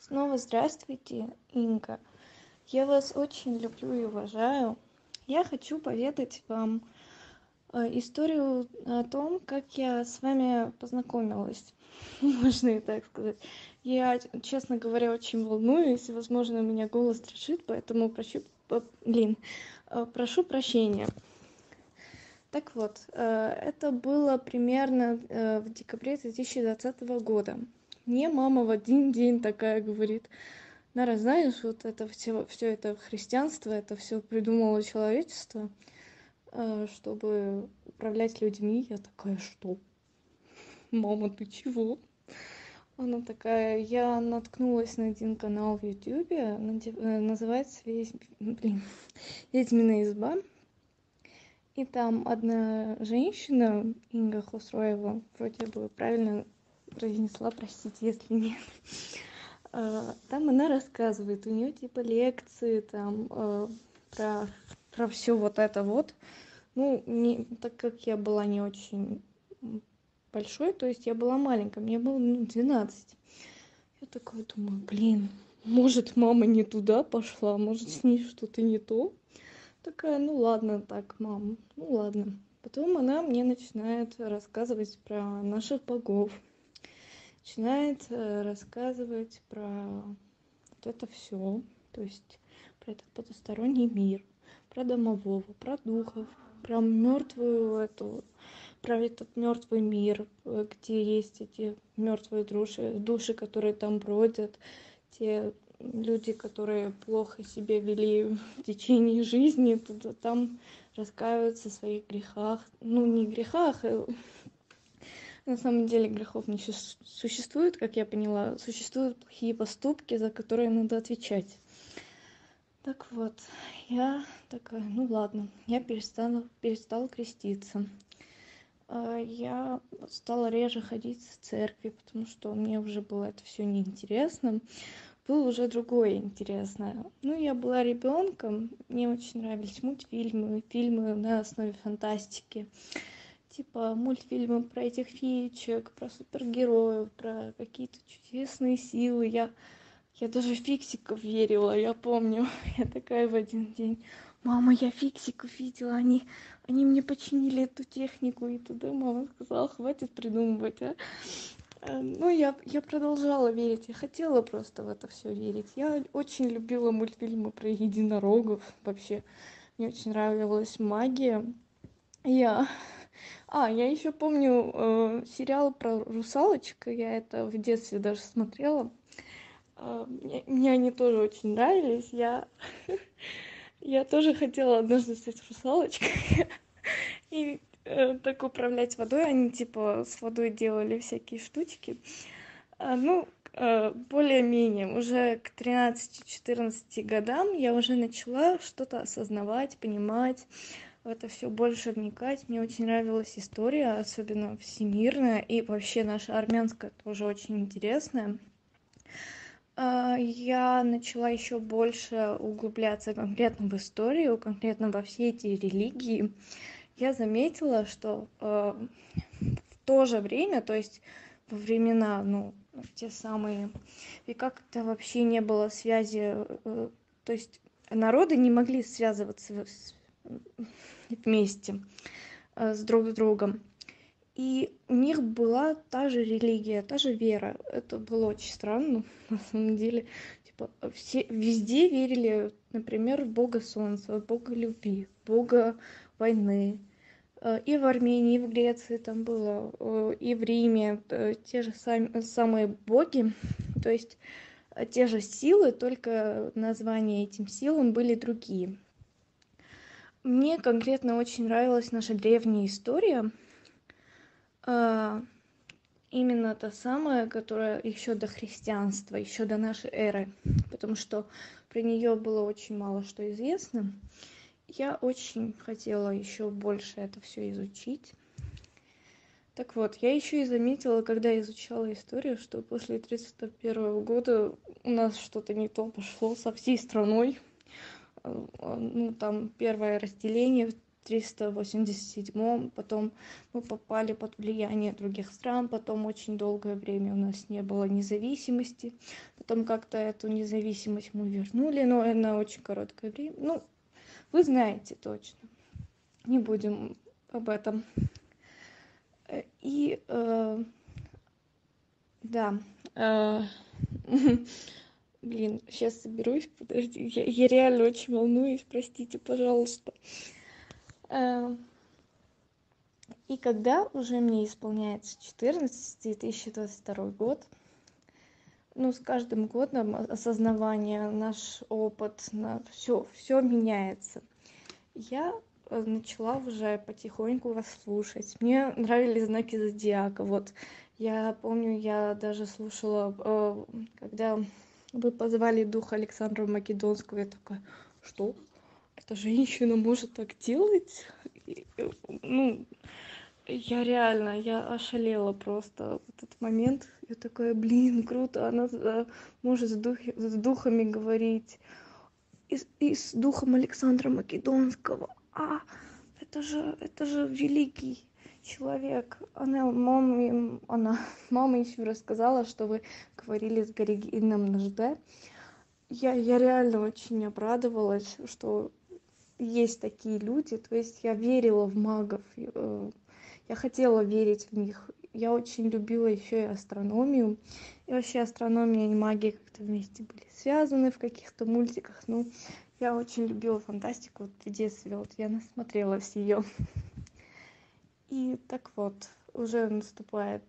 Снова здравствуйте, Инга. Я вас очень люблю и уважаю. Я хочу поведать вам историю о том, как я с вами познакомилась. Можно и так сказать. Я, честно говоря, очень волнуюсь. Возможно, у меня голос дрожит, поэтому прошу, блин, прошу прощения. Так вот, это было примерно в декабре 2020 года мне мама в один день такая говорит нара знаешь вот это все все это христианство это все придумало человечество чтобы управлять людьми я такая что? Мама ты чего? Она такая я наткнулась на один канал в ютубе называется блин ведьмина изба и там одна женщина инга хусроева вроде бы правильно произнесла простите если нет. Там она рассказывает у нее типа лекции там про про все вот это вот. Ну не так как я была не очень большой то есть я была маленькая мне было ну двенадцать. Я такая думаю блин может мама не туда пошла может с ней что-то не то? Такая ну ладно так мам ну ладно. Потом она мне начинает рассказывать про наших богов начинает рассказывать про вот это все то есть про этот потусторонний мир про домового про духов про мёртвую эту про этот мёртвый мир где есть эти мёртвые души души которые там бродят те люди которые плохо себя вели в течение жизни туда там раскаиваются в своих грехах. Ну не грехах на самом деле грехов не существует как я поняла. Существуют плохие поступки за которые надо отвечать. Так вот я такая ну ладно я перестану перестала креститься. Я стала реже ходить в церкви потому что мне уже было это все неинтересно. Было уже другое интересное. Ну я была ребенком мне очень нравились мультфильмы фильмы на основе фантастики типа мультфильмы про этих феечек про супергероев про какие-то чудесные силы. Я я даже в фиксиков верила я помню. Я такая в один день мама я фиксиков видела они они мне починили эту технику и туда мама сказала хватит придумывать а ну я я продолжала верить я хотела просто в это все верить. Я очень любила мультфильмы про единорогов вообще. Мне очень нравилась магия. Я а я ещё помню сериал про русалочек я это в детстве даже смотрела. Мне они тоже очень нравились. Я я тоже хотела однажды стать русалочкой. И так управлять водой. Они типа с водой делали всякие штучки. Ну более-менее уже к тринадцати четырнадцати годам я уже начала что-то осознавать понимать в это все больше вникать. Мне очень нравилась история особенно всемирная и вообще наша армянская тоже очень интересная. Я начала еще больше углубляться конкретно в историю конкретно во все эти религии. Я заметила что в то же время то есть во времена ну те самые века когда вообще не было связи то есть народы не могли связываться вместе с друг с другом. И у них была та же религия та же вера. Это было очень странно на самом деле. Типа все везде верили например в бога солнца бога любви бога войны. И в армении и в греции там было и в риме те же самые боги. То есть те же силы только названия этим силам были другие мне конкретно очень нравилась наша древняя история именно та самая которая ещё до христианства ещё до нашей эры потому что про неё было очень мало что известно. Я очень хотела ещё больше это всё изучить. Так вот я ещё и заметила когда изучала историю что после тридцать первого года у нас что-то не то пошло со всей страной ну там первое разделение в триста восемьдесят седьмом потом мы попали под влияние других стран потом очень долгое время у нас не было независимости потом как-то эту независимость мы вернули но на очень короткое время. Ну вы знаете точно. Не будем об этом. И да блин сейчас соберусь подожди я я реально очень волнуюсь простите пожалуйста. И когда уже мне исполняется четырнадцать две тысячи двадцать второй год ну с каждым годом осознавание наш опыт на всё всё меняется. Я начала уже потихоньку вас слушать. Мне нравились знаки зодиака. Вот я помню я даже слушала когда вы позвали духа александра македонского. Я такая что? Эта женщина может так делать? Ну я реально я ошалела просто в этот момент. Я такая блин круто она может с с духами говорить. И и с духом александра македонского. А это же это же великий человек. Она маме она мама ещё рассказала что вы говорили с Гаригином Нажде я я реально очень обрадовалась что есть такие люди. То есть я верила в магов я хотела верить в них. Я очень любила ещё и астрономию. И вообще астрономия и магия как-то вместе были связаны в каких-то мультиках. Ну я очень любила фантастику вот в детстве вот я насмотрелась её и так вот уже наступает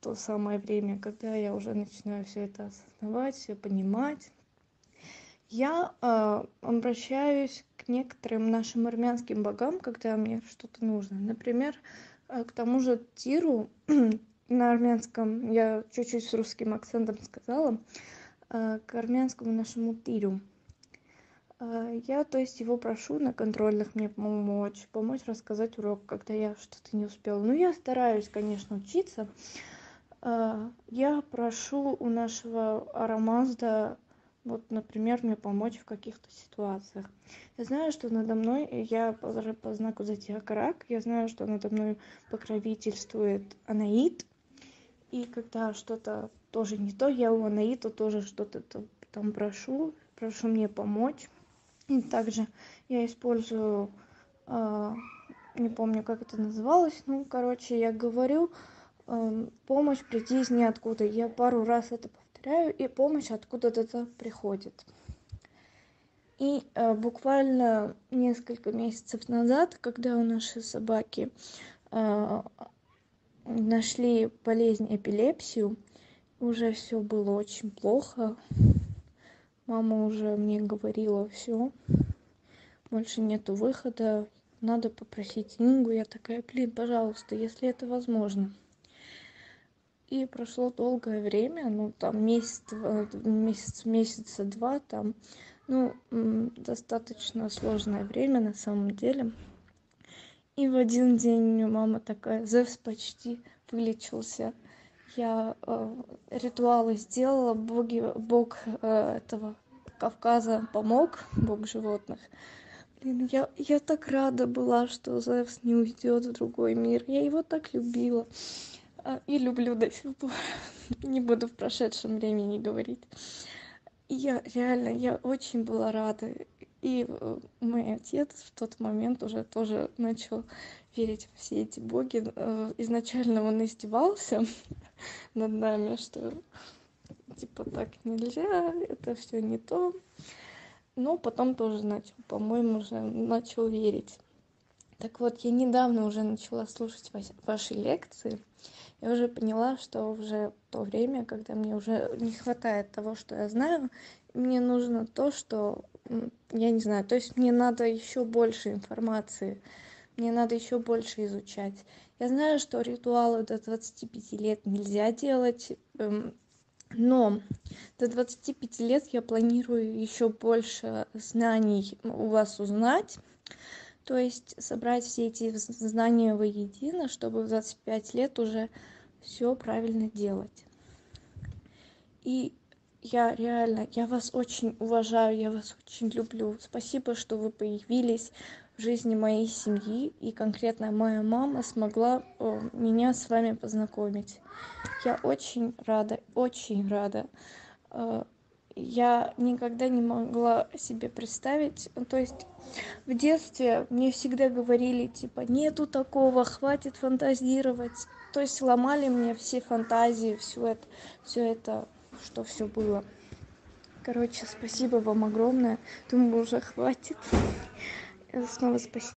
то самое время когда я уже начинаю всё это осознавать всё понимать. Я обращаюсь к некоторым нашим армянским богам когда мне что-то нужно. Например к тому же тиру на армянском я чуть-чуть с русским акцентом сказала к армянскому нашему тиру я то есть его прошу на контрольных мне помочь помочь рассказать урок когда я что-то не успела. Ну я стараюсь конечно учиться. Я прошу у нашего арамазда вот например мне помочь в каких-то ситуациях. Я знаю что надо мной я по знаку зодиака рак я знаю что надо мной покровительствует анаит. И когда что-то тоже не то я у анаита тоже что-то там прошу прошу мне помочь и также я использую не помню как это называлось ну короче я говорю помощь прийти из ниоткуда я пару раз это повторяю и помощь откуда-то приходит. И буквально несколько месяцев назад когда у нашей собаки нашли болезнь эпилепсию уже всё было очень плохо мама уже мне говорила всё больше нету выхода надо попросить ингу я такая блин пожалуйста если это возможно и прошло долгое время ну там месяц месяц месяца два там ну достаточно сложное время на самом деле. И в один день мама такая зевс почти вылечился я ритуалы сделала боги бог этого кавказа помог бог животных. Блин я я так рада была что зевс не уйдёт в другой мир. Я его так любила. И люблю до сих пор. Не буду в прошедшем времени говорить я реально я очень была рада. И мой отец в тот момент уже тоже начал верить в все эти боги. Изначально он издевался над нами что типа так нельзя это всё не то. Но потом тоже начал по-моему уже начал верить так вот я недавно уже начала слушать ваши лекции. Я уже поняла что уже то время когда мне уже не хватает того что я знаю мне нужно то что я не знаю то есть мне надо ещё больше информации мне надо ещё больше изучать. Я знаю что ритуалы до двадцати пяти лет нельзя делать но до двадцати пяти лет я планирую ещё больше знаний у вас узнать то есть собрать все эти знания воедино чтобы в двадцать пять лет уже всё правильно делать. И я реально я вас очень уважаю я вас очень люблю. Спасибо что вы появились в жизни моей семьи и конкретно моя мама смогла меня с вами познакомить. Я очень рада очень рада я никогда не могла себе представить. То есть в детстве мне всегда говорили типа нету такого хватит фантазировать то есть ломали мне все фантазии всё это всё это что всё было. Короче спасибо вам огромное. Думаю уже хватит. Снова спасибо